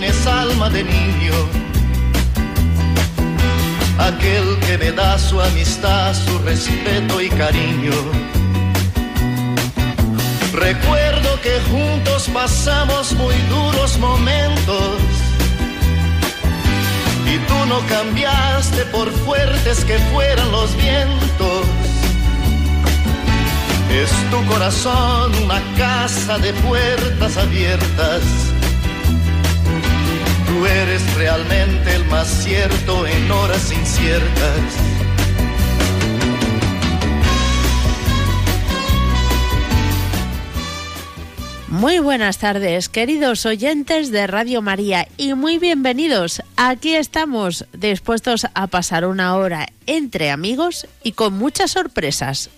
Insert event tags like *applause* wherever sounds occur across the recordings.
tienes alma de niño. Aquel que me da su amistad, su respeto y cariño. Recuerdo que juntos pasamos muy duros momentos y tú no cambiaste por fuertes que fueran los vientos. Es tu corazón una casa de puertas abiertas. Tú eres realmente el más cierto en horas inciertas. Muy buenas tardes, queridos oyentes de Radio María, y muy bienvenidos. Aquí estamos, dispuestos a pasar una hora entre amigos y con muchas sorpresas.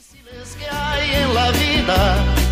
que hay en la vida.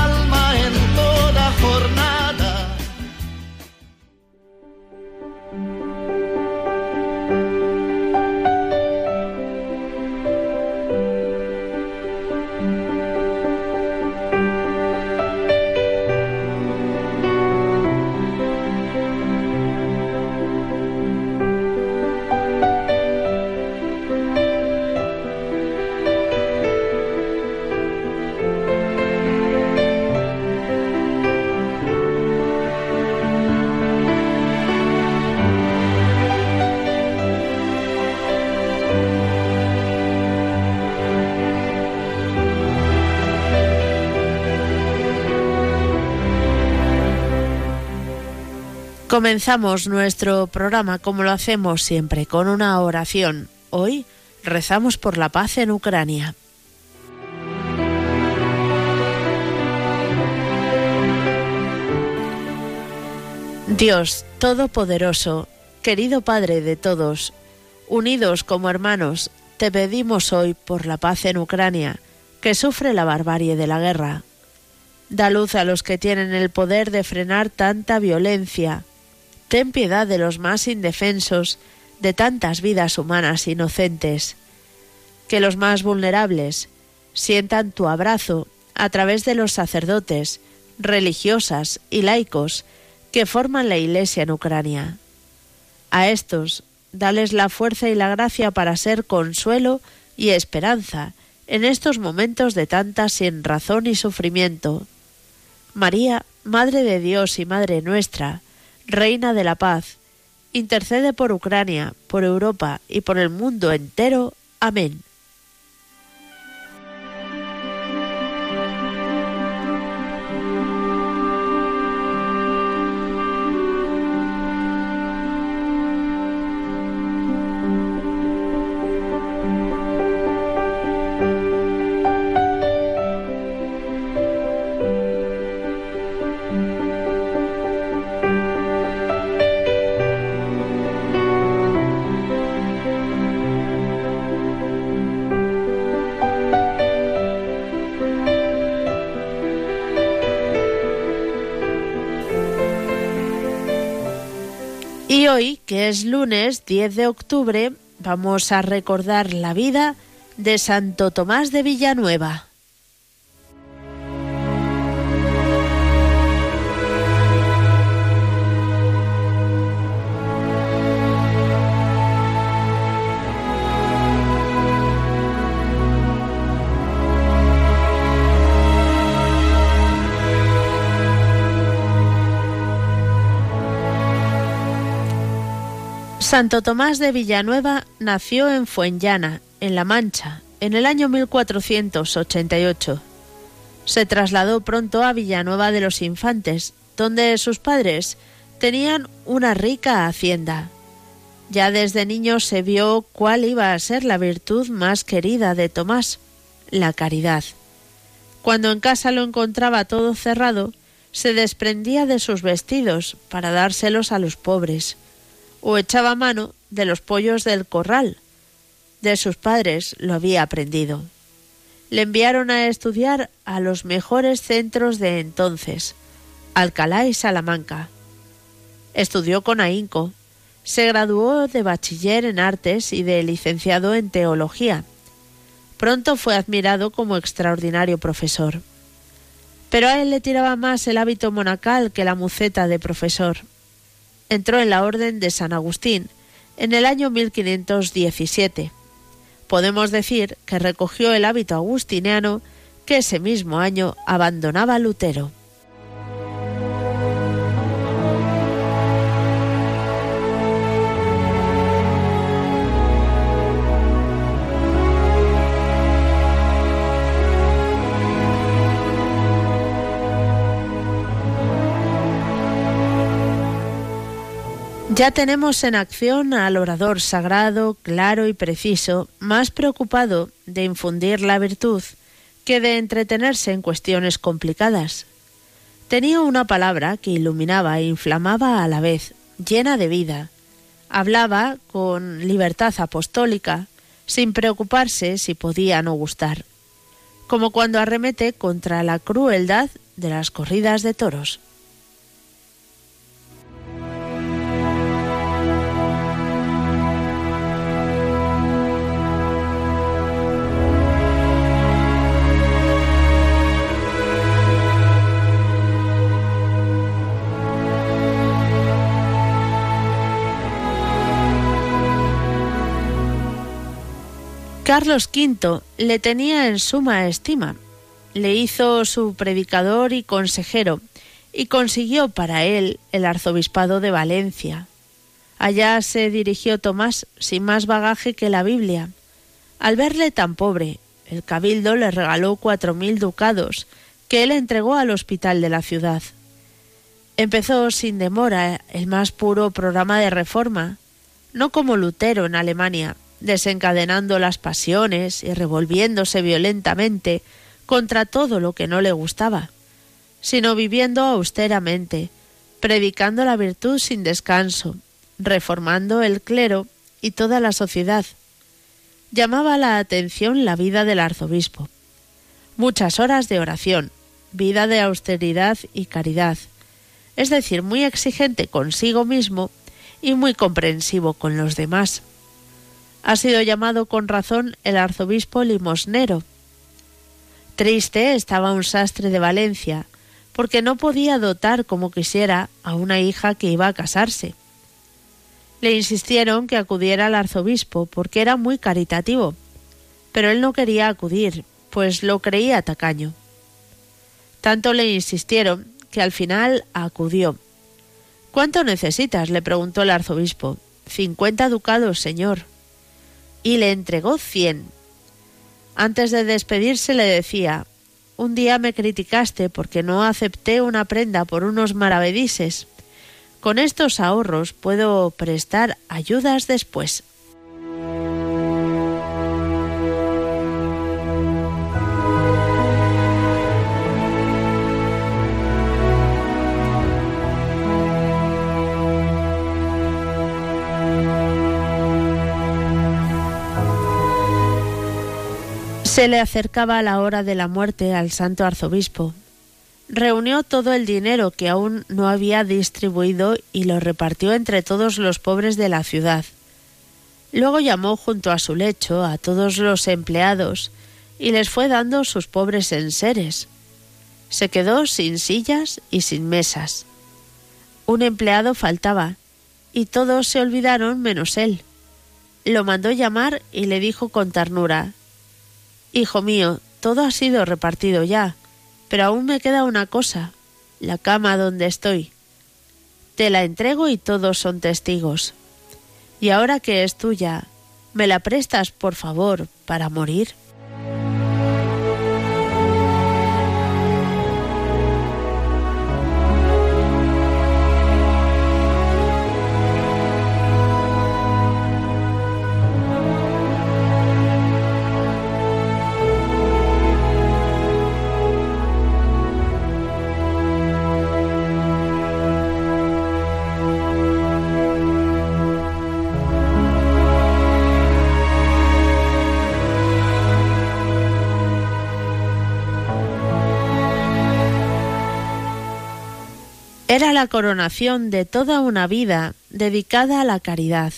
Comenzamos nuestro programa como lo hacemos siempre, con una oración. Hoy rezamos por la paz en Ucrania. Dios Todopoderoso, querido Padre de todos, unidos como hermanos, te pedimos hoy por la paz en Ucrania, que sufre la barbarie de la guerra. Da luz a los que tienen el poder de frenar tanta violencia. Ten piedad de los más indefensos, de tantas vidas humanas inocentes. Que los más vulnerables sientan tu abrazo a través de los sacerdotes, religiosas y laicos que forman la Iglesia en Ucrania. A estos, dales la fuerza y la gracia para ser consuelo y esperanza en estos momentos de tanta sin razón y sufrimiento. María, Madre de Dios y Madre nuestra, Reina de la Paz, intercede por Ucrania, por Europa y por el mundo entero. Amén. Lunes 10 de octubre, vamos a recordar la vida de Santo Tomás de Villanueva. Santo Tomás de Villanueva nació en Fuenllana, en La Mancha, en el año 1488. Se trasladó pronto a Villanueva de los Infantes, donde sus padres tenían una rica hacienda. Ya desde niño se vio cuál iba a ser la virtud más querida de Tomás, la caridad. Cuando en casa lo encontraba todo cerrado, se desprendía de sus vestidos para dárselos a los pobres, o echaba mano de los pollos del corral. De sus padres lo había aprendido. Le enviaron a estudiar a los mejores centros de entonces, Alcalá y Salamanca. Estudió con ahínco, se graduó de bachiller en artes y de licenciado en teología. Pronto fue admirado como extraordinario profesor. Pero a él le tiraba más el hábito monacal que la muceta de profesor. Entró en la Orden de San Agustín en el año 1517. Podemos decir que recogió el hábito agustiniano que ese mismo año abandonaba Lutero. Ya tenemos en acción al orador sagrado, claro y preciso, más preocupado de infundir la virtud que de entretenerse en cuestiones complicadas. Tenía una palabra que iluminaba e inflamaba a la vez, llena de vida. Hablaba con libertad apostólica, sin preocuparse si podía no gustar, como cuando arremete contra la crueldad de las corridas de toros. Carlos V le tenía en suma estima, le hizo su predicador y consejero, y consiguió para él el arzobispado de Valencia. Allá se dirigió Tomás sin más bagaje que la Biblia. Al verle tan pobre, el cabildo le regaló cuatro mil ducados, que él entregó al hospital de la ciudad. Empezó sin demora el más puro programa de reforma, no como Lutero en Alemania, desencadenando las pasiones y revolviéndose violentamente contra todo lo que no le gustaba, sino viviendo austeramente, predicando la virtud sin descanso, reformando el clero y toda la sociedad. Llamaba la atención la vida del arzobispo. Muchas horas de oración, vida de austeridad y caridad, es decir, muy exigente consigo mismo y muy comprensivo con los demás ha sido llamado con razón el arzobispo limosnero. Triste estaba un sastre de Valencia, porque no podía dotar como quisiera a una hija que iba a casarse. Le insistieron que acudiera al arzobispo porque era muy caritativo, pero él no quería acudir, pues lo creía tacaño. Tanto le insistieron que al final acudió. ¿Cuánto necesitas? le preguntó el arzobispo. Cincuenta ducados, señor y le entregó cien. Antes de despedirse le decía Un día me criticaste porque no acepté una prenda por unos maravedises. Con estos ahorros puedo prestar ayudas después. Se le acercaba la hora de la muerte al santo arzobispo. Reunió todo el dinero que aún no había distribuido y lo repartió entre todos los pobres de la ciudad. Luego llamó junto a su lecho a todos los empleados y les fue dando sus pobres enseres. Se quedó sin sillas y sin mesas. Un empleado faltaba, y todos se olvidaron menos él. Lo mandó llamar y le dijo con ternura Hijo mío, todo ha sido repartido ya, pero aún me queda una cosa, la cama donde estoy. Te la entrego y todos son testigos. Y ahora que es tuya, ¿me la prestas, por favor, para morir? Era la coronación de toda una vida dedicada a la caridad.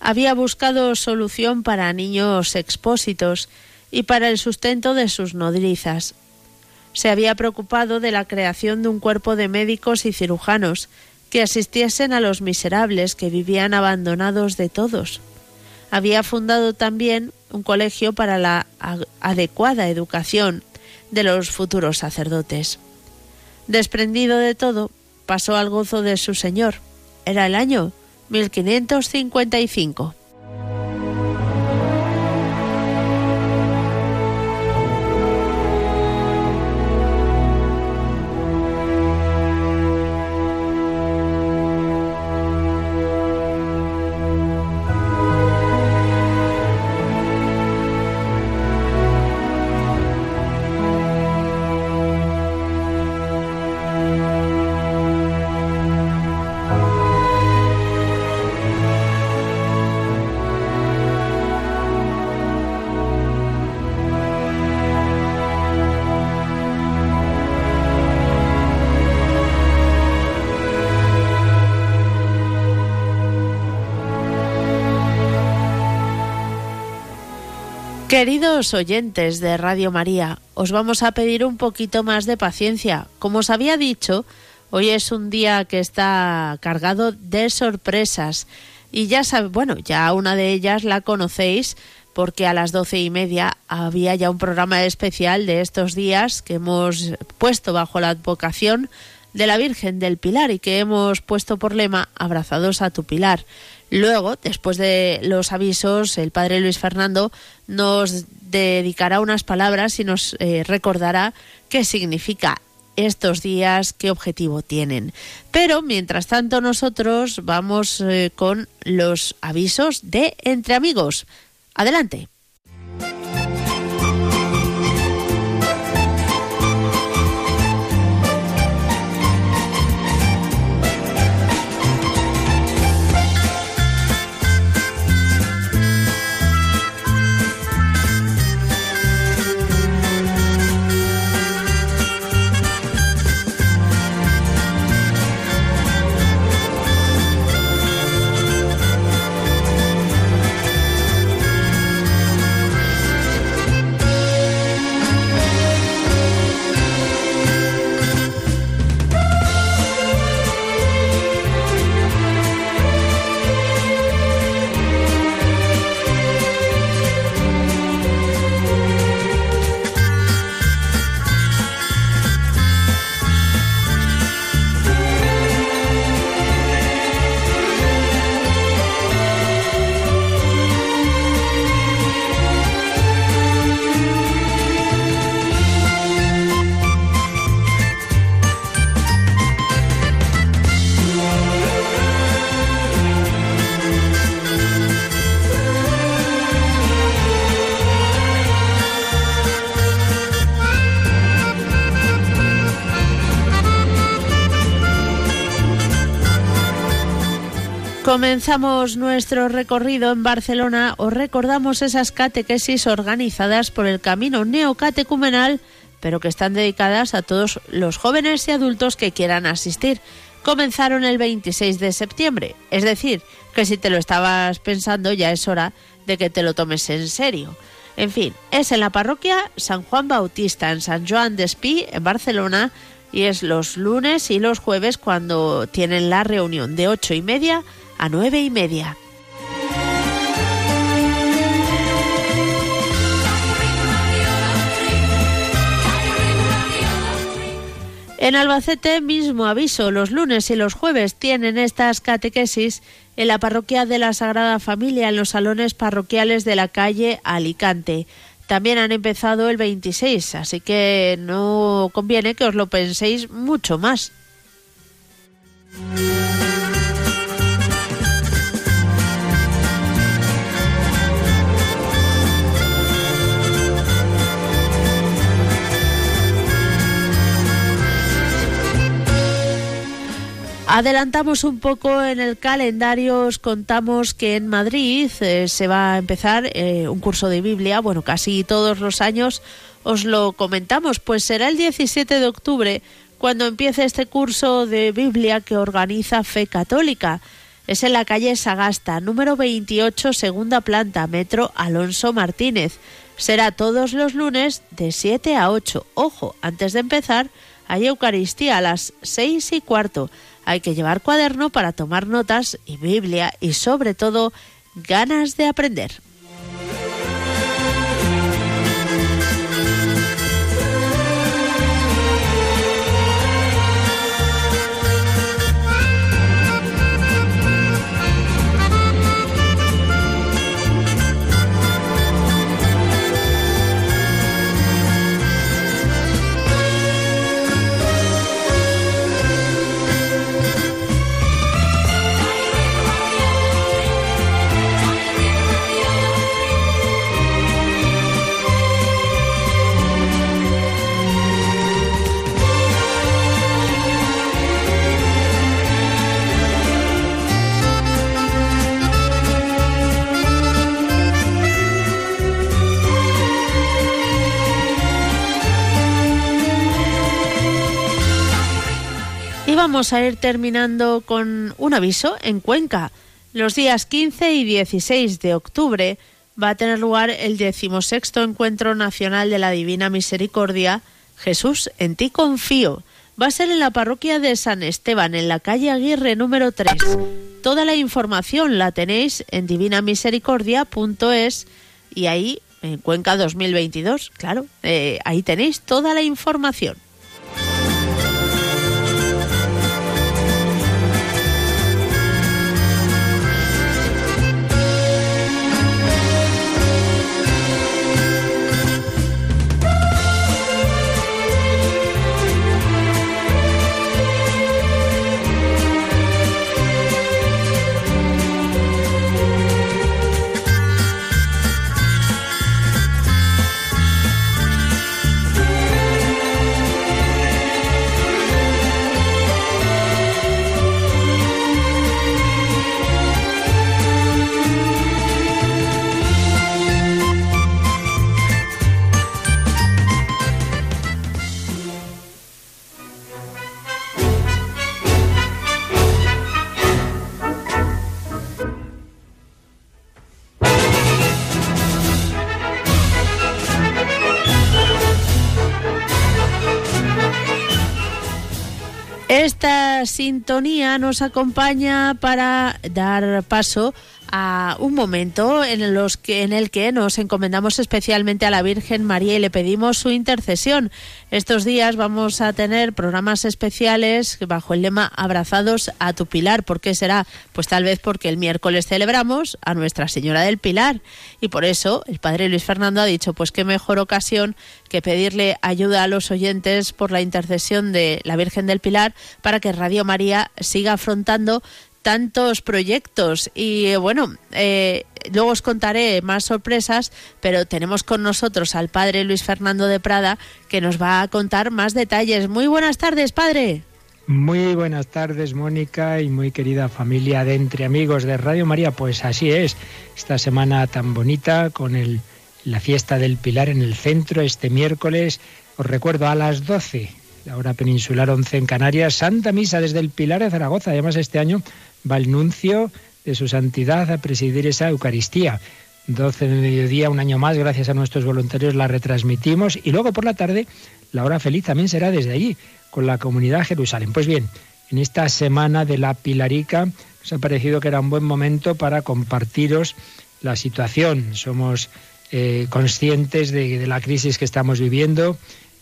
Había buscado solución para niños expósitos y para el sustento de sus nodrizas. Se había preocupado de la creación de un cuerpo de médicos y cirujanos que asistiesen a los miserables que vivían abandonados de todos. Había fundado también un colegio para la adecuada educación de los futuros sacerdotes. Desprendido de todo, pasó al gozo de su Señor. Era el año 1555. Queridos oyentes de Radio María, os vamos a pedir un poquito más de paciencia. Como os había dicho, hoy es un día que está cargado de sorpresas. Y ya sabéis, bueno, ya una de ellas la conocéis porque a las doce y media había ya un programa especial de estos días que hemos puesto bajo la advocación de la Virgen del Pilar y que hemos puesto por lema Abrazados a tu Pilar. Luego, después de los avisos, el padre Luis Fernando nos dedicará unas palabras y nos eh, recordará qué significa estos días, qué objetivo tienen. Pero, mientras tanto, nosotros vamos eh, con los avisos de Entre Amigos. Adelante. Comenzamos nuestro recorrido en Barcelona, os recordamos esas catequesis organizadas por el Camino Neocatecumenal, pero que están dedicadas a todos los jóvenes y adultos que quieran asistir. Comenzaron el 26 de septiembre, es decir, que si te lo estabas pensando ya es hora de que te lo tomes en serio. En fin, es en la parroquia San Juan Bautista, en San Joan de Espí, en Barcelona, y es los lunes y los jueves cuando tienen la reunión de ocho y media nueve y media. En Albacete mismo aviso, los lunes y los jueves tienen estas catequesis en la parroquia de la Sagrada Familia en los salones parroquiales de la calle Alicante. También han empezado el 26, así que no conviene que os lo penséis mucho más. Adelantamos un poco en el calendario, os contamos que en Madrid eh, se va a empezar eh, un curso de Biblia, bueno, casi todos los años os lo comentamos, pues será el 17 de octubre cuando empiece este curso de Biblia que organiza Fe Católica. Es en la calle Sagasta, número 28, segunda planta, metro Alonso Martínez. Será todos los lunes de 7 a 8. Ojo, antes de empezar, hay Eucaristía a las 6 y cuarto. Hay que llevar cuaderno para tomar notas y Biblia y sobre todo ganas de aprender. Vamos a ir terminando con un aviso en Cuenca. Los días 15 y 16 de octubre va a tener lugar el decimosexto Encuentro Nacional de la Divina Misericordia. Jesús, en ti confío. Va a ser en la parroquia de San Esteban, en la calle Aguirre número 3. Toda la información la tenéis en divinamisericordia.es y ahí, en Cuenca 2022, claro, eh, ahí tenéis toda la información. Sintonía nos acompaña para dar paso a un momento en, los que, en el que nos encomendamos especialmente a la Virgen María y le pedimos su intercesión. Estos días vamos a tener programas especiales bajo el lema Abrazados a tu Pilar. ¿Por qué será? Pues tal vez porque el miércoles celebramos a Nuestra Señora del Pilar y por eso el Padre Luis Fernando ha dicho pues qué mejor ocasión que pedirle ayuda a los oyentes por la intercesión de la Virgen del Pilar para que Radio María siga afrontando tantos proyectos y eh, bueno, eh, luego os contaré más sorpresas, pero tenemos con nosotros al padre Luis Fernando de Prada que nos va a contar más detalles. Muy buenas tardes, padre. Muy buenas tardes, Mónica y muy querida familia de Entre Amigos de Radio María. Pues así es, esta semana tan bonita con el, la fiesta del Pilar en el centro este miércoles. Os recuerdo a las 12, la hora peninsular 11 en Canarias, Santa Misa desde el Pilar de Zaragoza. Además, este año va el nuncio de su santidad a presidir esa Eucaristía. 12 de mediodía, un año más, gracias a nuestros voluntarios la retransmitimos y luego por la tarde la hora feliz también será desde allí, con la comunidad Jerusalén. Pues bien, en esta semana de la Pilarica nos ha parecido que era un buen momento para compartiros la situación. Somos eh, conscientes de la crisis que estamos viviendo,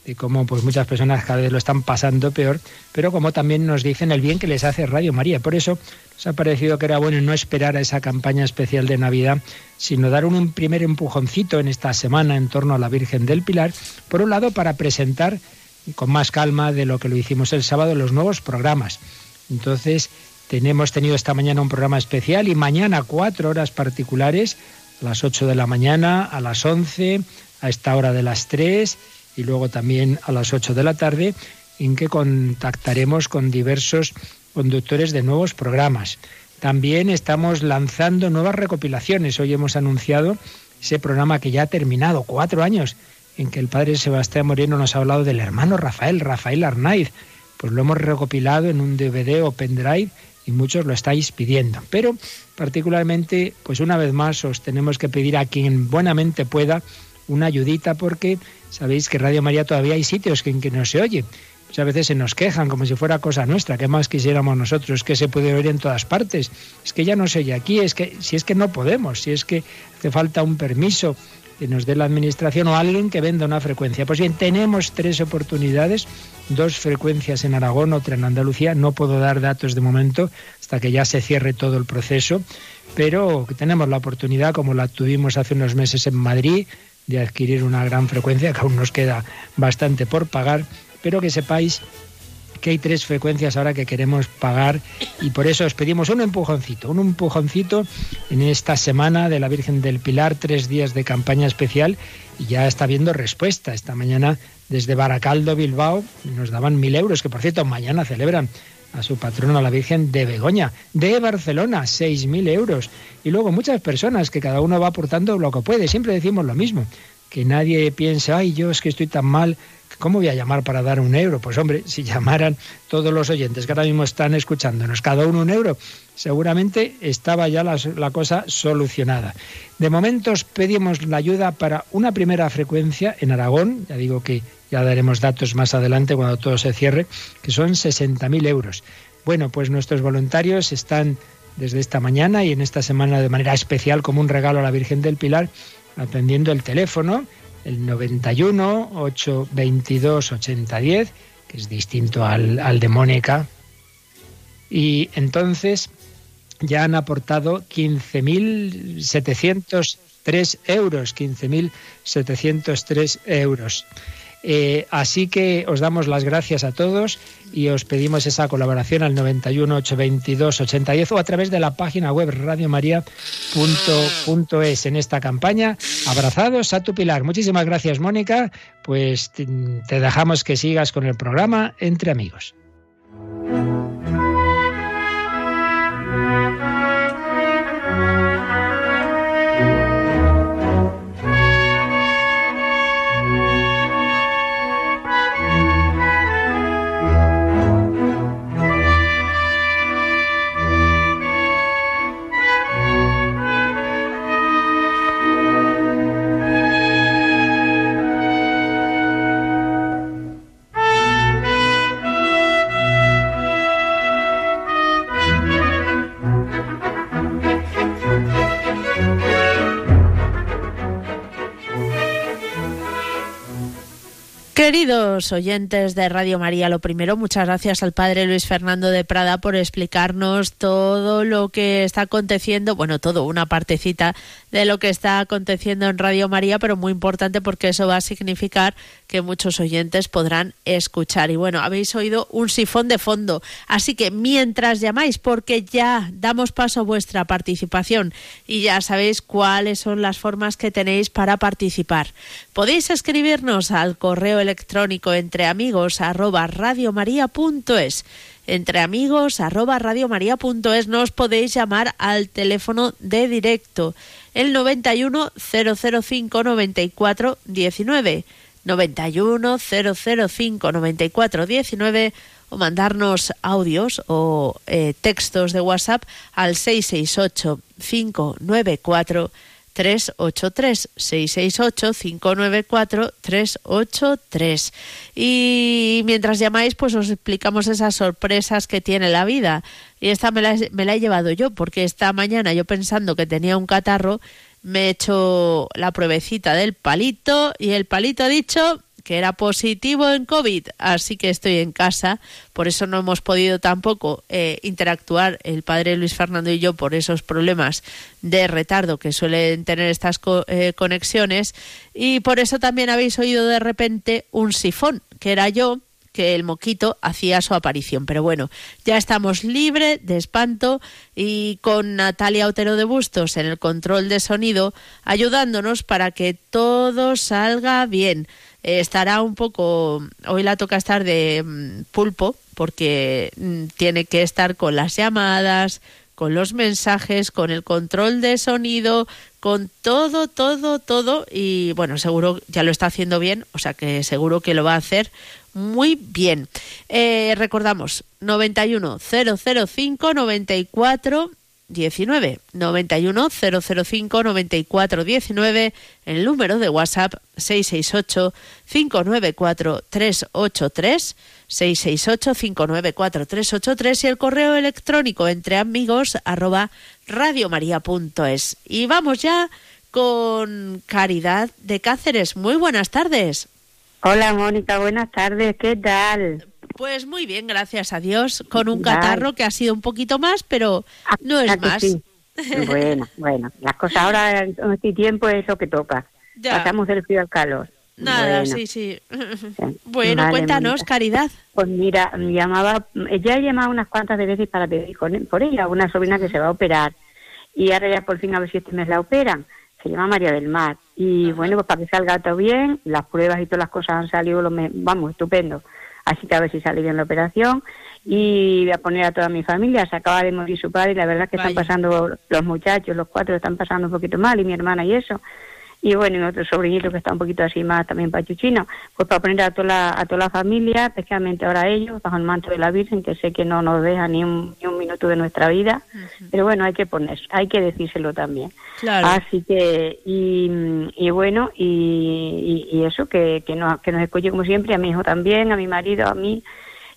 y cómo pues muchas personas cada vez lo están pasando peor, pero como también nos dicen el bien que les hace Radio María. Por eso nos ha parecido que era bueno no esperar a esa campaña especial de Navidad, sino dar un primer empujoncito en esta semana en torno a la Virgen del Pilar, por un lado para presentar con más calma de lo que lo hicimos el sábado los nuevos programas. Entonces, tenemos tenido esta mañana un programa especial y mañana cuatro horas particulares, a las 8 de la mañana, a las 11, a esta hora de las 3 y luego también a las 8 de la tarde, en que contactaremos con diversos conductores de nuevos programas. También estamos lanzando nuevas recopilaciones. Hoy hemos anunciado ese programa que ya ha terminado, cuatro años, en que el padre Sebastián Moreno nos ha hablado del hermano Rafael, Rafael Arnaiz, pues lo hemos recopilado en un DVD o pendrive y muchos lo estáis pidiendo. Pero particularmente, pues una vez más os tenemos que pedir a quien buenamente pueda una ayudita porque sabéis que Radio María todavía hay sitios en que no se oye. Muchas veces se nos quejan como si fuera cosa nuestra, que más quisiéramos nosotros, que se puede oír en todas partes. Es que ya no se oye aquí, es que si es que no podemos, si es que hace falta un permiso que nos dé la administración o alguien que venda una frecuencia. Pues bien, tenemos tres oportunidades, dos frecuencias en Aragón, otra en Andalucía. No puedo dar datos de momento hasta que ya se cierre todo el proceso, pero tenemos la oportunidad, como la tuvimos hace unos meses en Madrid, de adquirir una gran frecuencia, que aún nos queda bastante por pagar pero que sepáis que hay tres frecuencias ahora que queremos pagar y por eso os pedimos un empujoncito, un empujoncito en esta semana de la Virgen del Pilar, tres días de campaña especial y ya está habiendo respuesta. Esta mañana desde Baracaldo, Bilbao, nos daban mil euros, que por cierto mañana celebran a su patrona, la Virgen de Begoña, de Barcelona, seis mil euros. Y luego muchas personas que cada uno va aportando lo que puede. Siempre decimos lo mismo, que nadie piense, ay, yo es que estoy tan mal ¿Cómo voy a llamar para dar un euro? Pues hombre, si llamaran todos los oyentes que ahora mismo están escuchándonos, cada uno un euro, seguramente estaba ya la, cosa solucionada. De momento os pedimos la ayuda para una primera frecuencia en Aragón, ya digo que ya daremos datos más adelante cuando todo se cierre, que son 60.000 euros. Bueno, pues nuestros voluntarios están desde esta mañana y en esta semana de manera especial como un regalo a la Virgen del Pilar atendiendo el teléfono el 91 822 8010, que es distinto al, al de Mónica. Y entonces ya han aportado 15.703 euros, 15.703 euros. Eh, así que os damos las gracias a todos y os pedimos esa colaboración al 91 822 8010 o a través de la página web radiomaria.es en esta campaña. Abrazados a tu pilar. Muchísimas gracias, Mónica. Pues te dejamos que sigas con el programa Entre Amigos. Queridos oyentes de Radio María, lo primero, muchas gracias al padre Luis Fernando de Prada por explicarnos todo lo que está aconteciendo, bueno, todo, una partecita de lo que está aconteciendo en Radio María, pero muy importante porque eso va a significar que muchos oyentes podrán escuchar. Y bueno, habéis oído un sifón de fondo, así que mientras llamáis, porque ya damos paso a vuestra participación y ya sabéis cuáles son las formas que tenéis para participar. Podéis escribirnos al correo electrónico entre amigos arroba radiomaria.es entre amigos arroba radiomaria.es nos podéis llamar al teléfono de directo. El 91 005 94 19 91 005 94 19 o mandarnos audios o eh, textos de WhatsApp al 668 594 383 668 594 383 y mientras llamáis pues os explicamos esas sorpresas que tiene la vida. Y esta me la, me la he llevado yo porque esta mañana yo pensando que tenía un catarro me he hecho la pruebecita del palito y el palito ha dicho que era positivo en COVID, así que estoy en casa, por eso no hemos podido tampoco eh, interactuar el padre Luis Fernando y yo por esos problemas de retardo que suelen tener estas eh, conexiones y por eso también habéis oído de repente un sifón, que era yo, que el moquito hacía su aparición. Pero bueno, ya estamos libre de espanto y con Natalia Otero de Bustos en el control de sonido, ayudándonos para que todo salga bien. Estará un poco, hoy la toca estar de mm, pulpo, porque mm, tiene que estar con las llamadas, con los mensajes, con el control de sonido, con todo, todo, todo. Y bueno, seguro ya lo está haciendo bien, o sea que seguro que lo va a hacer muy bien. Eh, recordamos, 91 005 94 19 91 005 94 19 el número de WhatsApp 668 594 383 668 594 383 y el correo electrónico entre amigos arroba radiomaria.es y vamos ya con Caridad de Cáceres. Muy buenas tardes. Hola Mónica, buenas tardes, ¿qué tal? Pues muy bien, gracias a Dios, con un catarro que ha sido un poquito más, pero ah, no es más. *laughs* Bueno, bueno, las cosas ahora en este tiempo es lo que toca. Pasamos del frío al calor. Nada, sí, sí. *laughs* Bueno, cuéntanos, Caridad. Pues mira, me llamaba, ya he llamado unas cuantas veces para pedir por ella, una sobrina que se va a operar. Y ahora ya por fin a ver si este mes la operan. Se llama María del Mar. Y bueno, pues para que salga todo bien, las pruebas y todas las cosas han salido, lo vamos, estupendo así que a ver si sale bien la operación. Y voy a poner a toda mi familia, se acaba de morir su padre. Y la verdad que están pasando los muchachos, los cuatro están pasando un poquito mal y mi hermana y eso y bueno, y otro sobrinito que está un poquito así más también pachuchino, pues para poner a toda la, a toda la familia, especialmente ahora ellos, bajo el manto de la Virgen, que sé que no nos deja ni un, ni un minuto de nuestra vida, pero bueno, hay que poner, hay que decírselo también. Así que, y, y bueno, y, y, eso, que, que, nos, que nos escuche como siempre, a mi hijo también, a mi marido, a mí,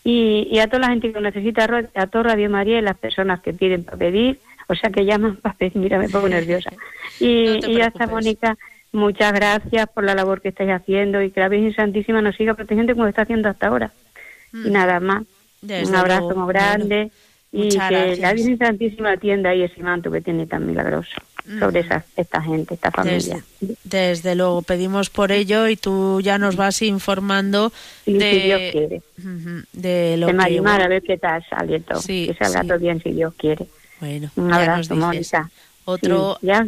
y, y a toda la gente que necesita, a todo Radio María y las personas que piden para pedir, o sea que llaman *laughs* para pedir, mira, me pongo nerviosa. *laughs* Y, y ya está, Mónica, Muchas gracias por la labor que estáis haciendo y que la Virgen Santísima nos siga protegiendo como está haciendo hasta ahora. Y mm. nada más. Un abrazo muy grande y que la Virgen Santísima atienda ahí ese manto que tiene tan milagroso sobre mm. esa, esta gente, esta familia. Desde, luego, pedimos por ello y tú ya nos vas informando de, si Dios quiere. de lo que... a ver qué tal sale todo, que salga todo bien si Dios quiere. Bueno, un abrazo, Mónica. Otro... ya,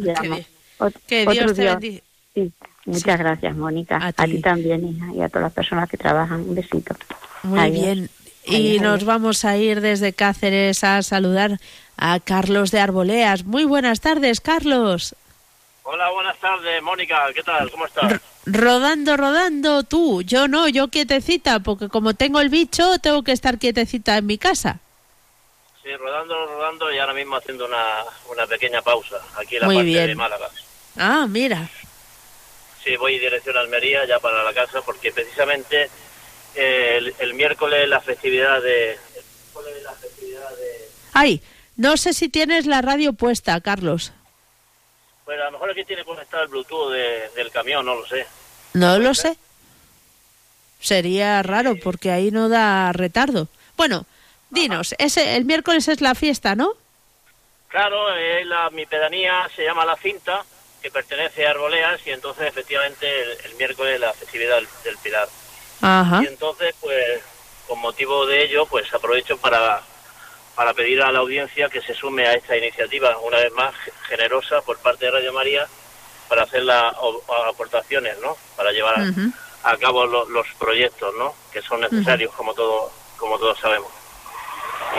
que, Dios te bendiga. Sí, muchas gracias, Mónica. A ti, también, y a todas las personas que trabajan. Un besito. Muy bien. Y nos vamos a ir desde Cáceres a saludar a Carlos de Arboleas. Muy buenas tardes, Carlos. Hola, buenas tardes, Mónica. ¿Qué tal? ¿Cómo estás? rodando, rodando, tú. Yo no, yo quietecita, porque como tengo el bicho, tengo que estar quietecita en mi casa. Sí, rodando, rodando y ahora mismo haciendo una, una pequeña pausa aquí en la parte de Málaga. Ah, mira. Sí, voy dirección a Almería ya para la casa porque precisamente eh, el, miércoles la festividad de... El miércoles la festividad de... Ay, no sé si tienes la radio puesta, Carlos. Pues a lo mejor aquí tiene conectado el Bluetooth del camión, no lo sé. No lo sé. Sería raro porque ahí no da retardo. Bueno, dinos, ese, el miércoles es la fiesta, ¿no? Claro, eh, la, mi pedanía se llama La Cinta que pertenece a Arboleas y entonces efectivamente el, miércoles la festividad del, Pilar. Y entonces, pues, con motivo de ello, pues aprovecho para, para pedir a la audiencia que se sume a esta iniciativa, una vez más generosa por parte de Radio María, para hacer las aportaciones, ¿no? Para llevar a cabo los proyectos, ¿no? Que son necesarios, como, todo, como todos sabemos.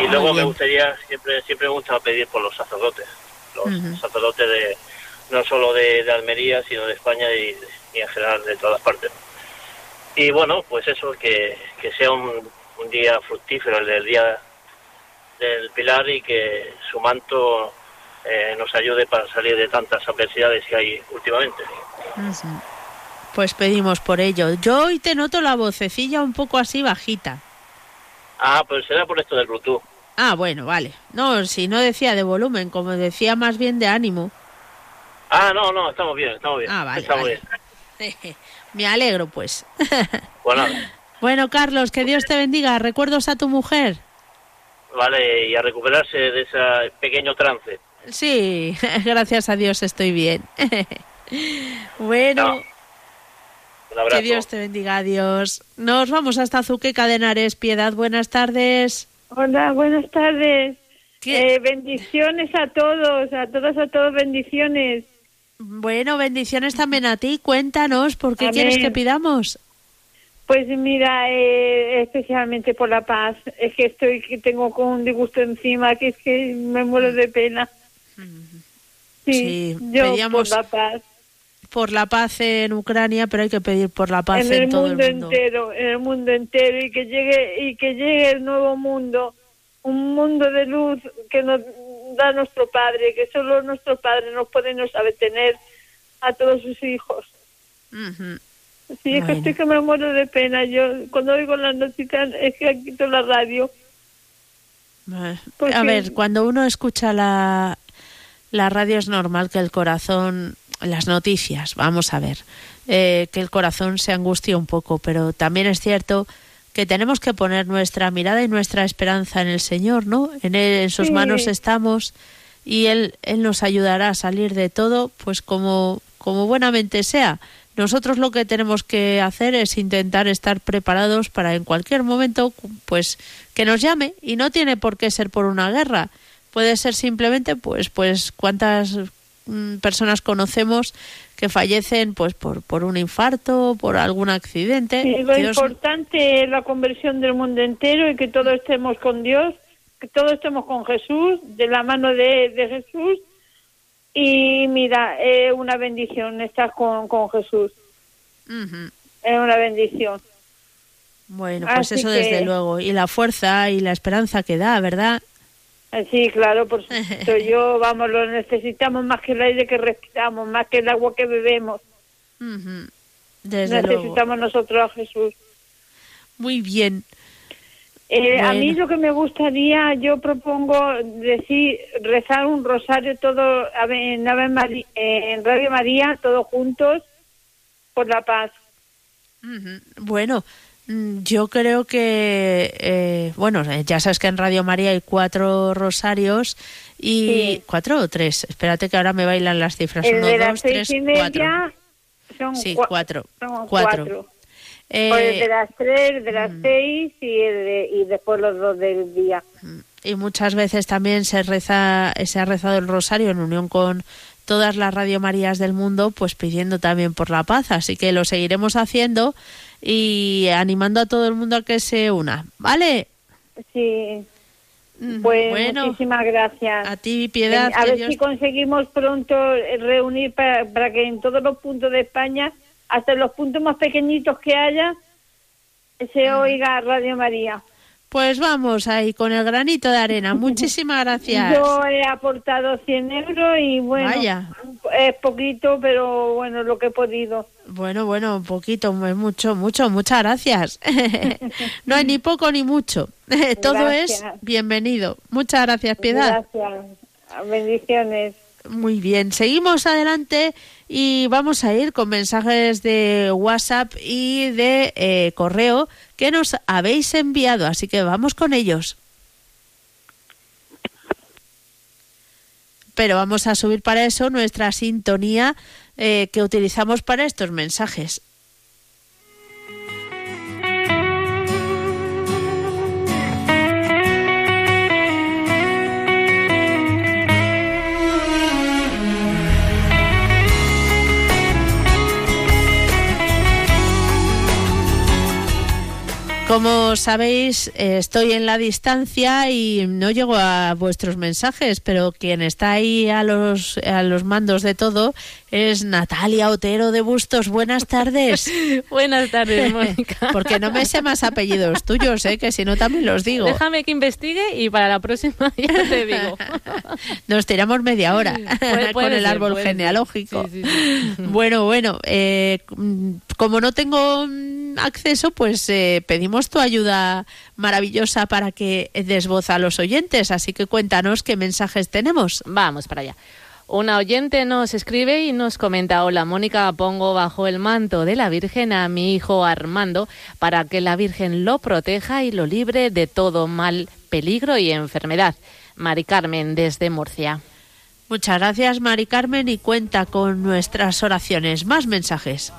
Y luego me gustaría, siempre, siempre me gusta pedir por los sacerdotes, los sacerdotes de no solo de, Almería, sino de España y, en general de todas partes. Y bueno, pues eso, que, que sea un, un día fructífero, el del día del Pilar y que su manto eh, nos ayude para salir de tantas adversidades que hay últimamente. Pues pedimos por ello. Yo hoy te noto la vocecilla un poco así bajita. Ah, pues será por esto del Bluetooth. Ah, bueno, vale. No, si no decía de volumen, como decía más bien de ánimo. Ah, no, no, estamos bien, estamos bien. Ah, vale, *laughs* Me alegro, pues. *laughs* Bueno. bueno, Carlos, que Dios te bendiga. ¿Recuerdos a tu mujer? Vale, y a recuperarse de ese pequeño trance. Sí, *laughs* gracias a Dios estoy bien. bueno. Que Dios te bendiga, adiós. Nos vamos hasta Zuqueca de Henares. Piedad, buenas tardes. Hola, buenas tardes. Eh, bendiciones a todos, a todas, a todos, bendiciones. Bueno, bendiciones también a ti. Cuéntanos, ¿por qué quieres que pidamos? Pues mira, eh, especialmente por la paz. Es que estoy, que tengo con un disgusto encima, que es que me muero de pena. Sí, yo pedíamos, por la paz. por la paz en Ucrania, pero hay que pedir por la paz en, todo el mundo entero, en el mundo entero y que llegue y que llegue el nuevo mundo, un mundo de luz que nos da nuestro Padre, que solo nuestro Padre nos puede nos tener a todos sus hijos. Sí, es que estoy que me muero de pena. Yo cuando oigo las noticias es que quito la radio. A ver, cuando uno escucha la, la radio es normal que el corazón, las noticias, vamos a ver, eh, que el corazón se angustie un poco, pero también es cierto que tenemos que poner nuestra mirada y nuestra esperanza en el Señor, ¿no? En, él, en sus manos estamos y él, él nos ayudará a salir de todo, pues como, como buenamente sea. Nosotros lo que tenemos que hacer es intentar estar preparados para en cualquier momento, pues, que nos llame y no tiene por qué ser por una guerra. Puede ser simplemente, pues, pues, cuántas mm, personas conocemos que fallecen pues por, por un infarto, por algún accidente. lo importante es la conversión del mundo entero y que todos estemos con Dios, que todos estemos con Jesús, de la mano de, Jesús. Y mira, es una bendición estar con, con Jesús. Es una bendición. Bueno, pues eso desde luego. Y la fuerza y la esperanza que da, ¿verdad? Sí, claro, por *laughs* supuesto. Yo, vamos, lo necesitamos más que el aire que respiramos, más que el agua que bebemos. necesitamos nosotros a Jesús. Muy bien. Eh, a mí lo que me gustaría, yo propongo decir, rezar un rosario todo en, en Radio María, todos juntos, por la paz. Bueno, yo creo que, eh, bueno, eh, ya sabes que en Radio María hay cuatro rosarios y cuatro o tres. Espérate que ahora me bailan las cifras. Uno, dos, tres, cuatro. Son sí, cuatro. cuatro. Eh, el de las tres, de las mm. seis y, y después los dos del día. Mm, y muchas veces también se reza, se ha rezado el rosario en unión con todas las Radio Marías del mundo, pues pidiendo también por la paz. Así que lo seguiremos haciendo y animando a todo el mundo a que se una, ¿vale? Sí. Pues bueno, muchísimas gracias. A ti, Piedad. A ver si conseguimos pronto reunir para, para que en todos los puntos de España, hasta los puntos más pequeñitos que haya, se oiga Radio María. Pues vamos ahí con el granito de arena. *laughs* Muchísimas gracias. Yo he aportado 100 euros y bueno, es poquito, pero bueno, lo que he podido. Bueno, bueno, poquito, mucho, mucho, muchas gracias. *laughs* no hay ni poco ni mucho. *laughs* Todo es bienvenido. Muchas gracias, Piedad. Gracias. Bendiciones. Muy bien, seguimos adelante y vamos a ir con mensajes de WhatsApp y de eh, correo que nos habéis enviado, así que vamos con ellos. Pero vamos a subir para eso nuestra sintonía eh, que utilizamos para estos mensajes. Como sabéis, estoy en la distancia y no llego a vuestros mensajes, pero quien está ahí a los, a los mandos de todo es Natalia Otero de Bustos. Buenas tardes. *laughs* Buenas tardes, *laughs* Mónica. Porque no me sé más apellidos tuyos, ¿eh? que si no también los digo. Déjame que investigue y para la próxima *laughs* ya te digo. Nos tiramos media hora con el árbol genealógico. bueno, bueno, eh, como no tengo acceso, pues eh, pedimos tu ayuda maravillosa para que des voz a los oyentes. Así que cuéntanos qué mensajes tenemos. Vamos para allá. Una oyente nos escribe y nos comenta, hola Mónica, pongo bajo el manto de la Virgen a mi hijo Armando para que la Virgen lo proteja y lo libre de todo mal, peligro y enfermedad. Mari Carmen desde Murcia. Muchas gracias Mari Carmen y cuenta con nuestras oraciones. Más mensajes.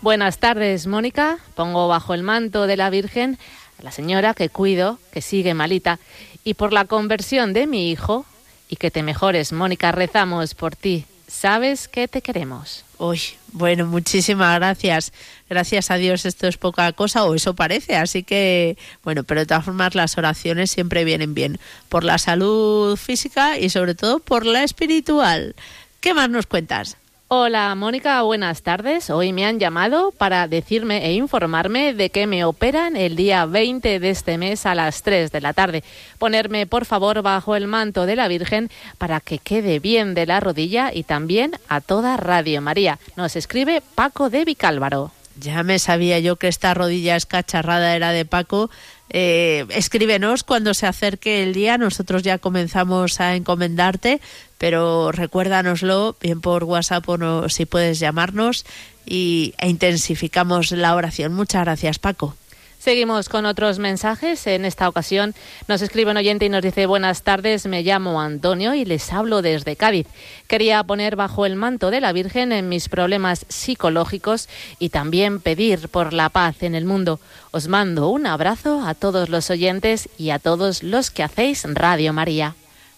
Buenas tardes, Mónica. Pongo bajo el manto de la Virgen a la señora que cuido, que sigue malita, y por la conversión de mi hijo, y que te mejores, Mónica, rezamos por ti. Sabes que te queremos. Uy, bueno, muchísimas gracias. Gracias a Dios esto es poca cosa, o eso parece. Así que, bueno, pero de todas formas las oraciones siempre vienen bien. Por la salud física y sobre todo por la espiritual. ¿Qué más nos cuentas? Hola Mónica, buenas tardes. Hoy me han llamado para decirme e informarme de que me operan el día 20 de este mes a las 3 de la tarde. Ponerme por favor bajo el manto de la Virgen para que quede bien de la rodilla y también a toda Radio María. Nos escribe Paco de Vicálvaro. Ya me sabía yo que esta rodilla escacharrada era de Paco. Eh, escríbenos cuando se acerque el día, nosotros ya comenzamos a encomendarte, pero recuérdanoslo bien por WhatsApp o si puedes llamarnos y, e intensificamos la oración. Muchas gracias, Paco. Seguimos con otros mensajes. En esta ocasión nos escribe un oyente y nos dice buenas tardes, me llamo Antonio y les hablo desde Cádiz. Quería poner bajo el manto de la Virgen en mis problemas psicológicos y también pedir por la paz en el mundo. Os mando un abrazo a todos los oyentes y a todos los que hacéis Radio María.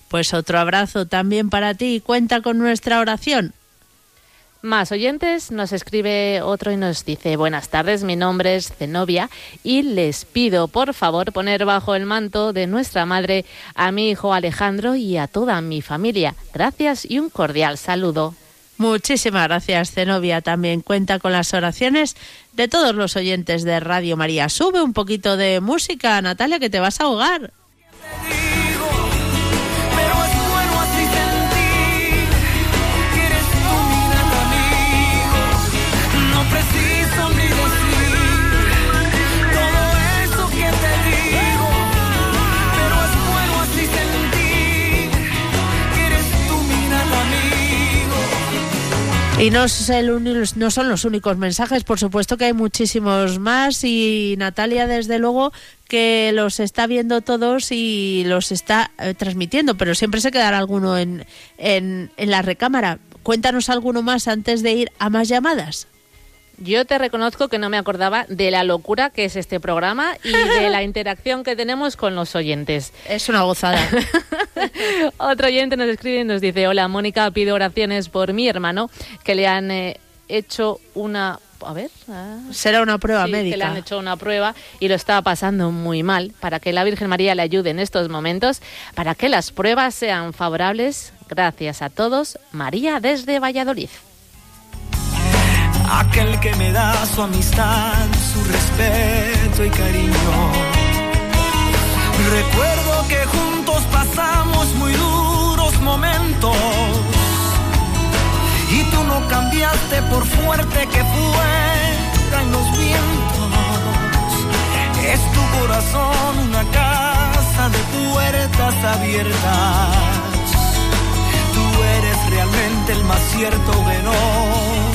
Pues otro abrazo también para ti. Cuenta con nuestra oración. Más oyentes, nos escribe otro y nos dice, buenas tardes, mi nombre es Zenobia y les pido por favor poner bajo el manto de nuestra madre a mi hijo Alejandro y a toda mi familia. Gracias y un cordial saludo. Muchísimas gracias, Zenobia. También cuenta con las oraciones de todos los oyentes de Radio María. Sube un poquito de música, Natalia, que te vas a ahogar. Y no, son los únicos mensajes, por supuesto que hay muchísimos más y Natalia desde luego que los está viendo todos y los está eh, transmitiendo, pero siempre se quedará alguno en, en, en la recámara. Cuéntanos alguno más antes de ir a más llamadas. Yo te reconozco que no me acordaba de la locura que es este programa y de la *laughs* interacción que tenemos con los oyentes. Es una gozada. *laughs* Otro oyente nos escribe y nos dice, hola Mónica, pido oraciones por mi hermano que le han eh, hecho una... A ver. Ah. Será una prueba médica. Que le han hecho una prueba y lo está pasando muy mal. Para que la Virgen María le ayude en estos momentos, para que las pruebas sean favorables. Gracias a todos. María desde Valladolid aquel que me da su amistad, su respeto y cariño. Recuerdo que juntos pasamos muy duros momentos y tú no cambiaste por fuerte que fueran los vientos. Es tu corazón una casa de puertas abiertas. Tú eres realmente el más cierto venor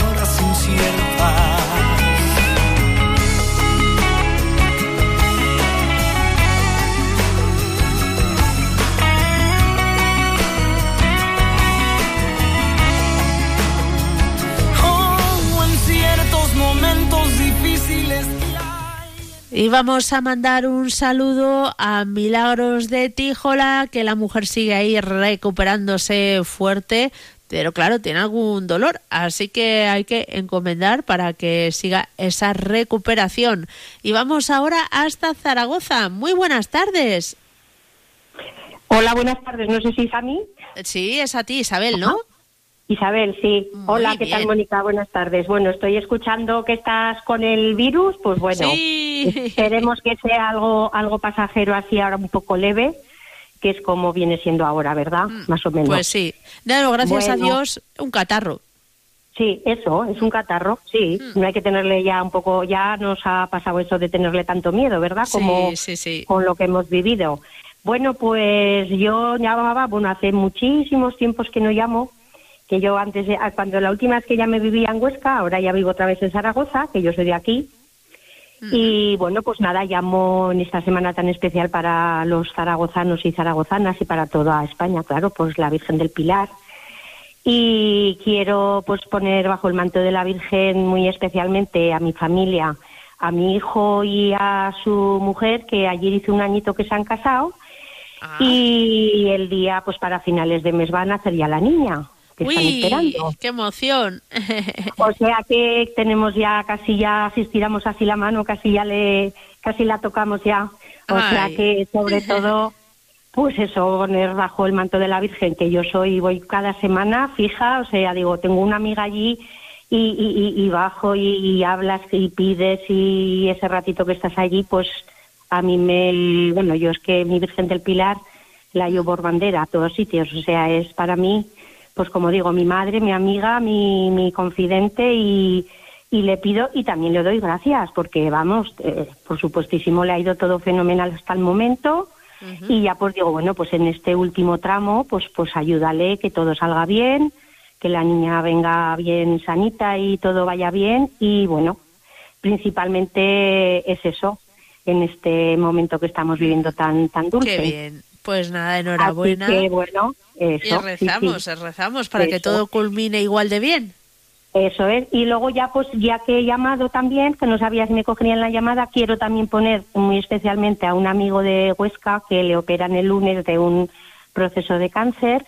Y vamos a mandar un saludo a Milagros de Tíjola, que la mujer sigue ahí recuperándose fuerte pero claro, tiene algún dolor, así que hay que encomendar para que siga esa recuperación. Y vamos ahora hasta Zaragoza. Muy buenas tardes. Hola, buenas tardes. No sé si es a mí. Sí, es a ti, Isabel, ¿no? Isabel, sí. Hola, ¿qué tal, Mónica? Buenas tardes. Bueno, estoy escuchando que estás con el virus, pues bueno, esperemos que sea algo, algo pasajero así ahora un poco leve que es como viene siendo ahora, ¿verdad? Mm, Más o menos. Pues sí. Claro, gracias a Dios, un catarro. Sí, eso, es un catarro, sí. Mm. No hay que tenerle ya un poco, ya nos ha pasado eso de tenerle tanto miedo, ¿verdad? Como sí, sí, con lo que hemos vivido. Bueno, pues yo llamaba, bueno, hace muchísimos tiempos que no llamo, que yo antes, de, cuando la última vez que ya me vivía en Huesca, ahora ya vivo otra vez en Zaragoza, que yo soy de aquí, y bueno, pues nada, llamo en esta semana tan especial para los zaragozanos y zaragozanas y para toda España, claro, pues la Virgen del Pilar. Y quiero pues poner bajo el manto de la Virgen muy especialmente a mi familia, a mi hijo y a su mujer, que ayer hizo un añito que se han casado. Ah. Y el día, pues para finales de mes van a nacer ya la niña. Uy, ¡Qué emoción! *laughs* O sea que tenemos ya casi ya, si estiramos así la mano, casi ya le, casi la tocamos ya. O sea que sobre *laughs* todo Pues eso, poner bajo el manto de la Virgen, que yo soy, voy cada semana fija, o sea, digo, tengo una amiga allí y, y, bajo y, hablas y pides y ese ratito que estás allí, pues a mí me, bueno, yo es que mi Virgen del Pilar la llevo por bandera a todos sitios, o sea, es para mí, pues como digo, mi madre, mi amiga, mi, mi confidente y, y le pido y también le doy gracias porque vamos, eh, por supuestísimo le ha ido todo fenomenal hasta el momento y ya pues digo, bueno, pues en este último tramo pues pues ayúdale que todo salga bien, que la niña venga bien sanita y todo vaya bien y bueno, principalmente es eso en este momento que estamos viviendo tan tan dulce. Qué bien. Pues nada, enhorabuena. Así que bueno, eso, y rezamos, rezamos para que todo culmine igual de bien. Eso es. Y luego ya, pues ya que he llamado también, que no sabía si me cogerían la llamada, quiero también poner muy especialmente a un amigo de Huesca que le operan el lunes de un proceso de cáncer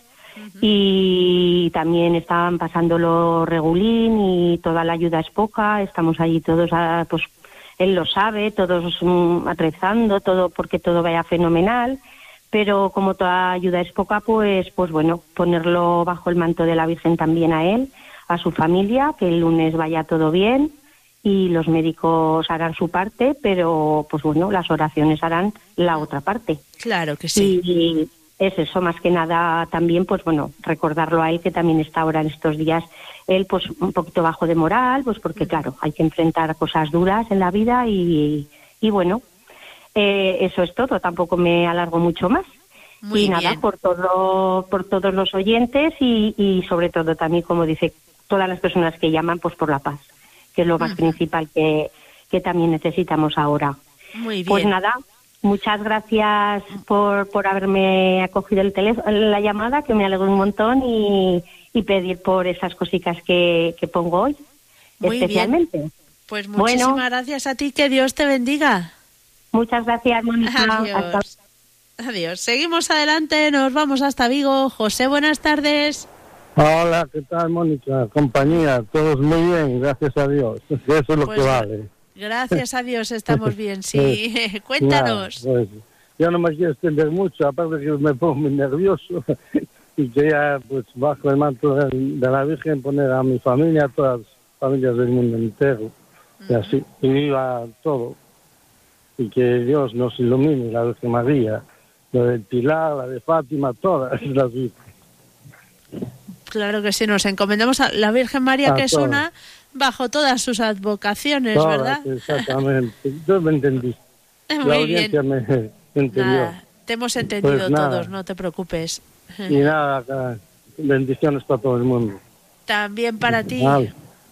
y también estaban pasándolo regulín y toda la ayuda es poca. Estamos allí todos, pues él lo sabe, todos um, rezando, todo porque todo vaya fenomenal. Pero como toda ayuda es poca, pues, pues bueno, ponerlo bajo el manto de la Virgen también a él a su familia, que el lunes vaya todo bien y los médicos harán su parte, pero pues bueno, las oraciones harán la otra parte. Claro que sí. Y, es eso, más que nada también, pues bueno, recordarlo a él que también está ahora en estos días, él pues un poquito bajo de moral, pues porque claro, hay que enfrentar cosas duras en la vida y, y bueno, eh, eso es todo, tampoco me alargo mucho más y nada, por todo, por todos los oyentes y, y sobre todo también, como dice todas las personas que llaman pues por la paz, que es lo más principal que, que también necesitamos ahora. Muy pues bien. Pues nada, muchas gracias por, por haberme acogido el teléfono, la llamada, que me alegro un montón y, y pedir por esas cositas que, que pongo hoy, Muy especialmente. Bien. Pues muchísimas gracias a ti, que Dios te bendiga. Muchas gracias, Mónica. Adiós. Adiós. Seguimos adelante, nos vamos hasta Vigo. José, buenas tardes. Hola, ¿qué tal, Mónica? Compañía, todos muy bien, gracias a Dios. Eso es lo pues que vale. Gracias a Dios estamos *laughs* bien, sí. *laughs* Cuéntanos. pues, yo no me quiero extender mucho, aparte que me pongo muy nervioso *laughs* y quería, pues, bajo el manto de, la Virgen, poner a mi familia, a todas las familias del mundo entero, y así, y viva todo. Y que Dios nos ilumine, la Virgen María, la del Pilar, la de Fátima, todas *laughs* las Virgen. Claro que sí, nos encomendamos a la Virgen María, que es una, bajo todas sus advocaciones, ¿verdad? Exactamente, tú me entendiste. *laughs* Muy bien. me *laughs* entendió. te hemos entendido pues todos, no te preocupes. Y nada, bendiciones para todo el mundo. También para ti.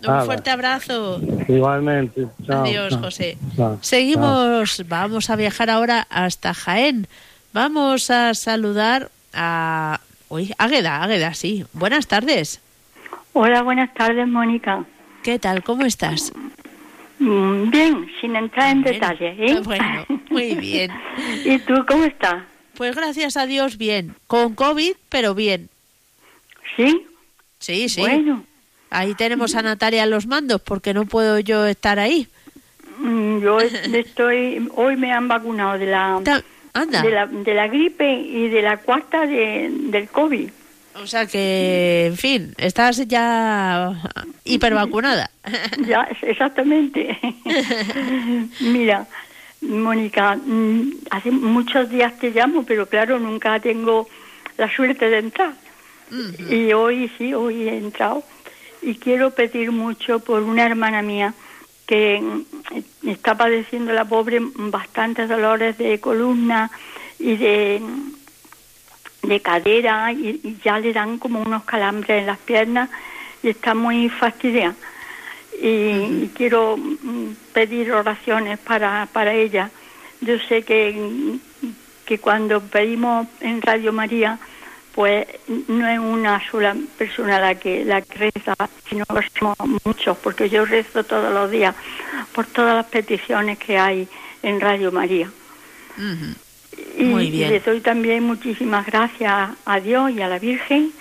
Un fuerte abrazo. Igualmente. Adiós, José. Seguimos, vamos a viajar ahora hasta Jaén. Vamos a saludar a Uy, Águeda, Águeda, sí. Buenas tardes. Hola, buenas tardes, Mónica. ¿Qué tal? ¿Cómo estás? Mm, bien, sin entrar en detalles, ¿eh? Bueno, muy bien. *laughs* ¿Y tú cómo estás? Pues gracias a Dios, bien. Con COVID, pero bien. ¿Sí? Sí, sí. Bueno. Ahí tenemos a Natalia en los mandos, porque no puedo yo estar ahí. Mm, yo *laughs* estoy... Hoy me han vacunado de la... De, la, de la gripe y de la cuarta de, del COVID. O sea que, en fin, estás ya hipervacunada. *laughs* ya, exactamente. *laughs* Mira, Mónica, mm, hace muchos días te llamo, pero claro, nunca tengo la suerte de entrar. Y hoy sí, hoy he entrado. Y quiero pedir mucho por una hermana mía que está padeciendo la pobre bastantes dolores de columna y de, de cadera y, ya le dan como unos calambres en las piernas y está muy fastidiada. Y, quiero mm, pedir oraciones para, para ella. Yo sé que, que cuando pedimos en Radio María, pues no es una sola persona la que la que reza, sino que somos muchos, porque yo rezo todos los días por todas las peticiones que hay en Radio María. Muy bien. y, le doy también muchísimas gracias a Dios y a la Virgen.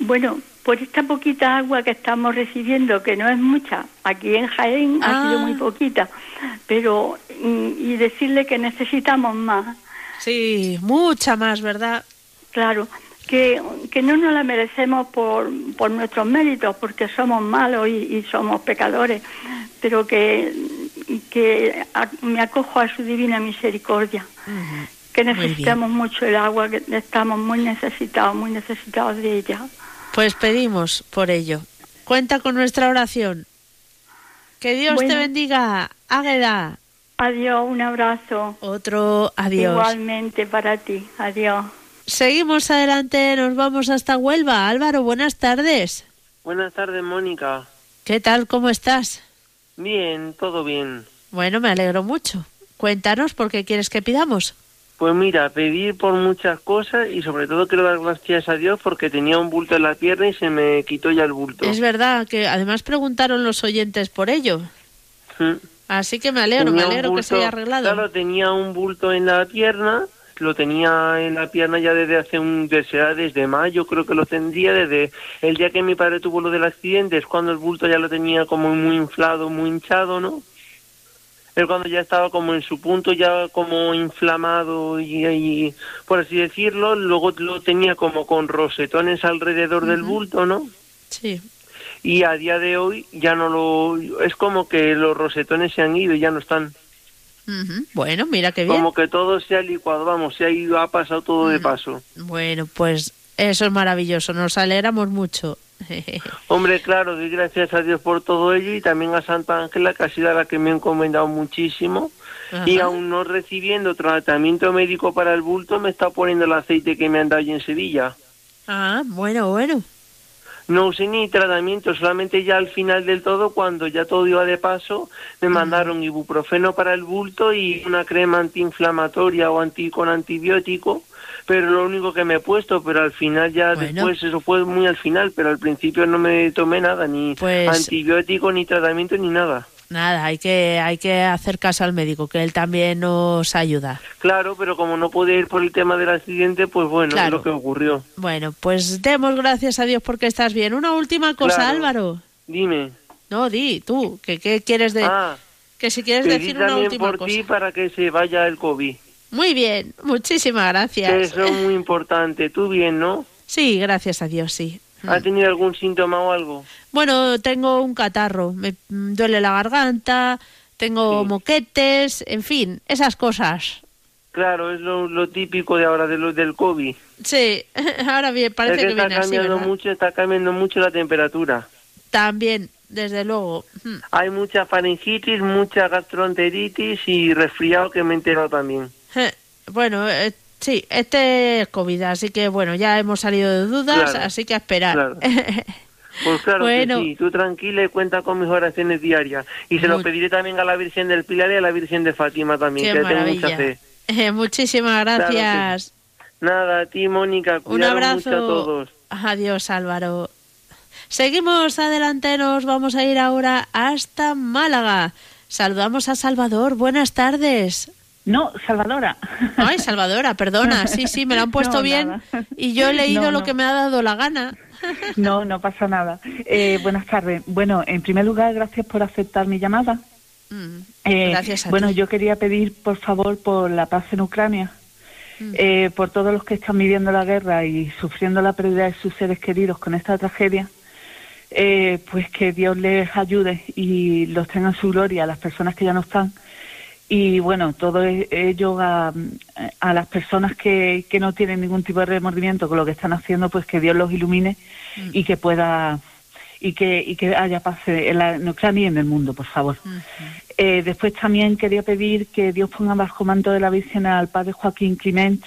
Bueno, por esta poquita agua que estamos recibiendo, que no es mucha, aquí en Jaén ha sido muy ah. poquita, pero y decirle que necesitamos más Sí, mucha más, ¿verdad? Claro, que, que no nos la merecemos por, por nuestros méritos, porque somos malos y, somos pecadores, pero que, que me acojo a su divina misericordia. Que necesitamos mucho el agua, que estamos muy necesitados, muy necesitados de ella. Pues pedimos por ello. Cuenta con nuestra oración. Que Dios te bendiga, Águeda. Adiós, un abrazo. Otro adiós. Igualmente para ti, adiós. Seguimos adelante, nos vamos hasta Huelva. Álvaro, buenas tardes. Buenas tardes, Mónica. ¿Qué tal? ¿Cómo estás? Bien, todo bien. Bueno, me alegro mucho. Cuéntanos por qué quieres que pidamos. Pues mira, pedir por muchas cosas y sobre todo quiero dar gracias a Dios porque tenía un bulto en la pierna y se me quitó ya el bulto. Es verdad que además preguntaron los oyentes por ello. Mm. Así que me alegro, me alegro que se haya arreglado. Claro, tenía un bulto en la pierna lo tenía en la pierna ya desde hace un desde mayo creo que lo tendría desde el día que mi padre tuvo lo del accidente es cuando el bulto ya lo tenía como muy inflado muy hinchado no es cuando ya estaba como en su punto ya como inflamado y, por así decirlo luego lo tenía como con rosetones alrededor del bulto no sí. Y a día de hoy ya no lo es como que los rosetones se han ido y ya no están bueno, mira qué bien. Como que todo se ha licuado, vamos, se ha ido, ha pasado todo de paso. Bueno, pues eso es maravilloso, nos alegramos mucho. *laughs* Hombre, claro, doy gracias a Dios por todo ello y también a Santa Ángela, que ha sido la que me ha encomendado muchísimo. Y aún no recibiendo tratamiento médico para el bulto, me está poniendo el aceite que me han dado en Sevilla. Ah, bueno, bueno no usé ni tratamiento, solamente ya al final del todo, cuando ya todo iba de paso, me mandaron ibuprofeno para el bulto y una crema antiinflamatoria o anti con antibiótico, pero lo único que me he puesto, pero al final ya después, eso fue muy al final, pero al principio no me tomé nada, ni pues antibiótico, ni tratamiento, ni nada. Nada, hay que, hay que hacer caso al médico, que él también nos ayuda. Claro, pero como no pude ir por el tema del accidente, pues bueno, es lo que ocurrió. Bueno, pues demos gracias a Dios porque estás bien. Una última cosa, Álvaro. Dime. No, di, tú, que qué quieres de... Ah, que si quieres decir una última por ti para que se vaya el COVID. Muy bien, muchísimas gracias. Eso es muy importante. ¿Tú bien, no? Sí, gracias a Dios, sí. ¿Ha tenido algún síntoma o algo? Bueno, tengo un catarro, me duele la garganta, tengo moquetes, en fin, esas cosas. Claro, es lo, típico de ahora de lo, del COVID. Sí, *laughs* ahora bien, parece que, está cambiando mucho, está cambiando mucho la temperatura. También, desde luego. Hay mucha faringitis, mucha gastroenteritis y resfriado que me he enterado también. Bueno, eh, Sí, este es COVID, así que bueno, ya hemos salido de dudas, así que a esperar. *laughs* Pues claro bueno. sí, tú tranquila y cuenta con mis oraciones diarias. Y se lo pediré también a la Virgen del Pilar y a la Virgen de Fátima también, que tengo mucha fe. *laughs* muchísimas gracias. Nada, a ti, Mónica, Un abrazo. mucho a todos. Adiós, Álvaro. Seguimos adelante, nos vamos a ir ahora hasta Málaga. Saludamos a Salvador, buenas tardes. No, Salvadora. Ay, Salvadora, perdona. Sí, sí, me lo han puesto *laughs* bien y yo he leído lo que me ha dado la gana. No, no pasa nada. Eh, buenas tardes. Bueno, en primer lugar, gracias por aceptar mi llamada. Mm, eh, gracias a Bueno, yo quería pedir, por favor, por la paz en Ucrania, mm. eh, por todos los que están viviendo la guerra y sufriendo la pérdida de sus seres queridos con esta tragedia. pues que Dios les ayude y los tenga en su gloria a las personas que ya no están y bueno, todo ello a, a las personas que, que, no tienen ningún tipo de remordimiento con lo que están haciendo, pues que Dios los ilumine mm. y que pueda y que, y que haya paz en, la, en Ucrania y en el mundo, por favor. eh, después también quería pedir que Dios ponga bajo manto de la Virgen al Padre Joaquín Clement,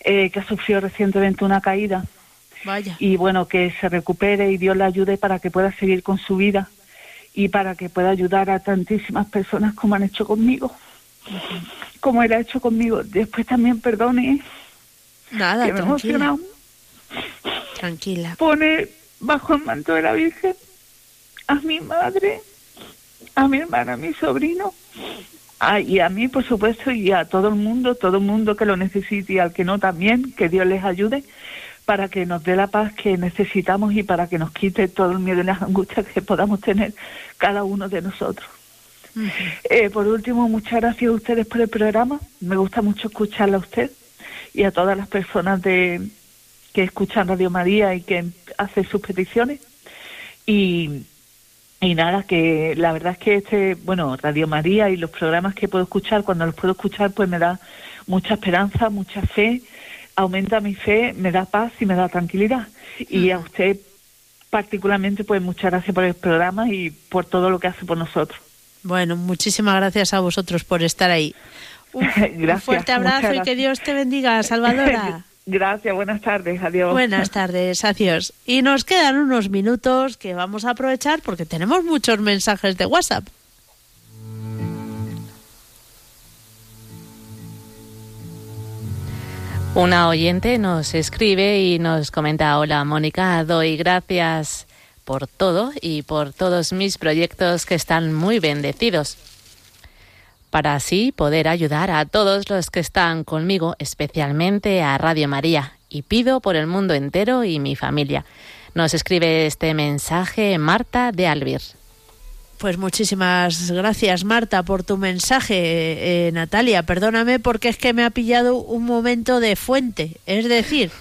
eh, que ha sufrido recientemente una caída. Vaya. Y bueno, que se recupere y Dios le ayude para que pueda seguir con su vida y para que pueda ayudar a tantísimas personas como han hecho conmigo, como él ha hecho conmigo. Después también perdone Nada, que me emocionado. Tranquila. Pone bajo el manto de la Virgen a mi madre, a mi hermana, a mi sobrino, y a mí, por supuesto, y a todo el mundo, todo el mundo que lo necesite y al que no también, que Dios les ayude para que nos dé la paz que necesitamos y para que nos quite todo el miedo y las angustias que podamos tener cada uno de nosotros. Eh, por último, muchas gracias a ustedes por el programa. Me gusta mucho escucharla a usted y a todas las personas de que escuchan Radio María y que hacen sus peticiones. Y, y nada, que la verdad es que este, bueno, Radio María y los programas que puedo escuchar, cuando los puedo escuchar, pues me da mucha esperanza, mucha fe, aumenta mi fe, me da paz y me da tranquilidad. Y a usted particularmente, pues muchas gracias por el programa y por todo lo que hace por nosotros. Bueno, muchísimas gracias a vosotros por estar ahí. *laughs* Un, fuerte abrazo y que Dios te bendiga, Salvadora. *laughs* Gracias, buenas tardes, adiós. Buenas tardes, adiós. Y nos quedan unos minutos que vamos a aprovechar porque tenemos muchos mensajes de WhatsApp. Una oyente nos escribe y nos comenta, hola Mónica, doy gracias por todo y por todos mis proyectos que están muy bendecidos, para así poder ayudar a todos los que están conmigo, especialmente a Radio María, y pido por el mundo entero y mi familia. Nos escribe este mensaje Marta de Albir. Pues muchísimas gracias Marta por tu mensaje, eh, Natalia. Perdóname porque es que me ha pillado un momento de fuente, es decir,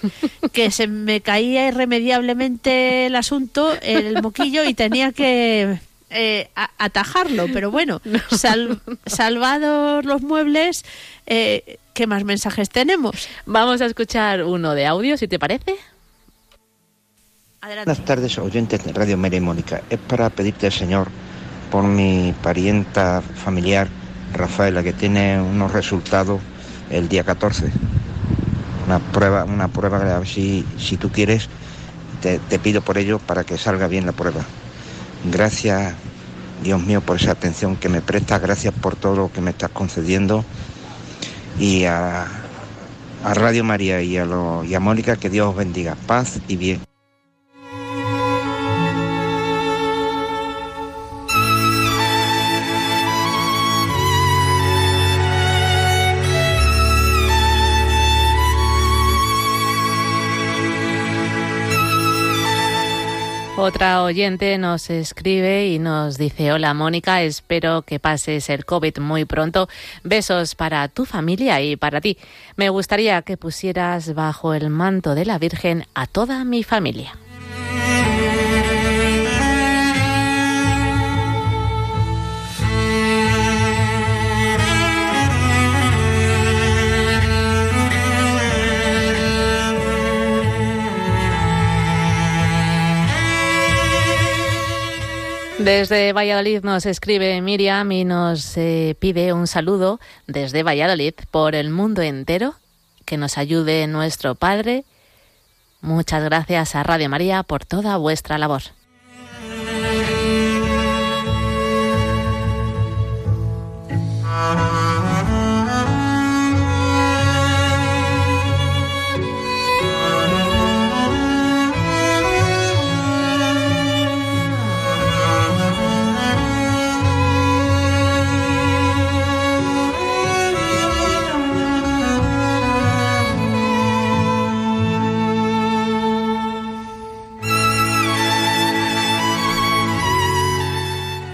que se me caía irremediablemente el asunto, el moquillo y tenía que eh, atajarlo. Pero bueno, salvados los muebles, eh, ¿qué más mensajes tenemos? Vamos a escuchar uno de audio, si te parece. Adelante. Buenas tardes, oyentes de Radio María y Mónica. Es para pedirte al Señor por mi parienta familiar Rafaela, que tiene unos resultados el día 14. Una prueba, una prueba si, si tú quieres, te, pido por ello para que salga bien la prueba. Gracias, Dios mío, por esa atención que me prestas, gracias por todo lo que me estás concediendo. Y a, a Radio María y a, lo, y a Mónica, que Dios os bendiga. Paz y bien. Otra oyente nos escribe y nos dice, hola Mónica, espero que pases el COVID muy pronto. Besos para tu familia y para ti. Me gustaría que pusieras bajo el manto de la Virgen a toda mi familia. Desde Valladolid nos escribe Miriam y nos eh, pide un saludo desde Valladolid por el mundo entero. Que nos ayude nuestro Padre. Muchas gracias a Radio María por toda vuestra labor.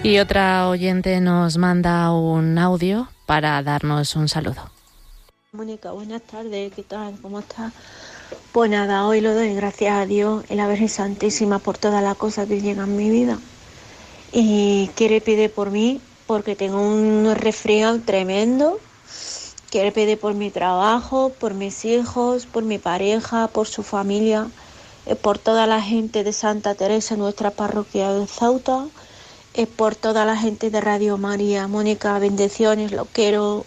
Y otra oyente nos manda un audio para darnos un saludo. Mónica, buenas tardes, ¿qué tal? ¿Cómo estás? Pues nada, hoy lo doy gracias a Dios y la Virgen Santísima por todas las cosas que llegan en mi vida. Y quiere pedir por mí porque tengo un resfriado tremendo. Quiere pedir por mi trabajo, por mis hijos, por mi pareja, por su familia, eh, por toda la gente de Santa Teresa, nuestra parroquia de Zauta es por toda la gente de Radio María. Mónica, bendiciones, lo quiero.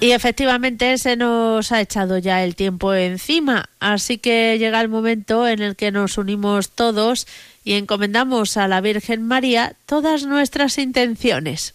Y efectivamente se nos ha echado ya el tiempo encima, así que llega el momento en el que nos unimos todos y encomendamos a la Virgen María todas nuestras intenciones.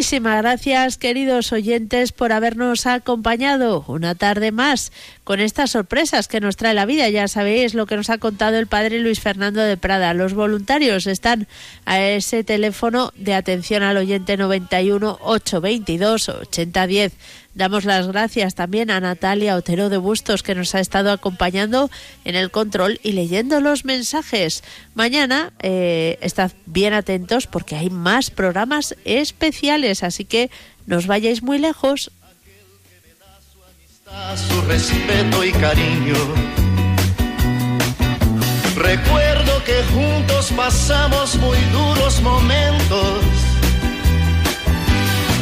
Muchísimas gracias, queridos oyentes, por habernos acompañado una tarde más con estas sorpresas que nos trae la vida. Ya sabéis lo que nos ha contado el padre Luis Fernando de Prada. Los voluntarios están a ese teléfono de atención al oyente 91 822 8010 Damos las gracias también a Natalia Otero de Bustos que nos ha estado acompañando en el control y leyendo los mensajes. Mañana eh, estad bien atentos porque hay más programas especiales, así que no os vayáis muy lejos. Su respeto y cariño. Recuerdo que juntos pasamos muy duros momentos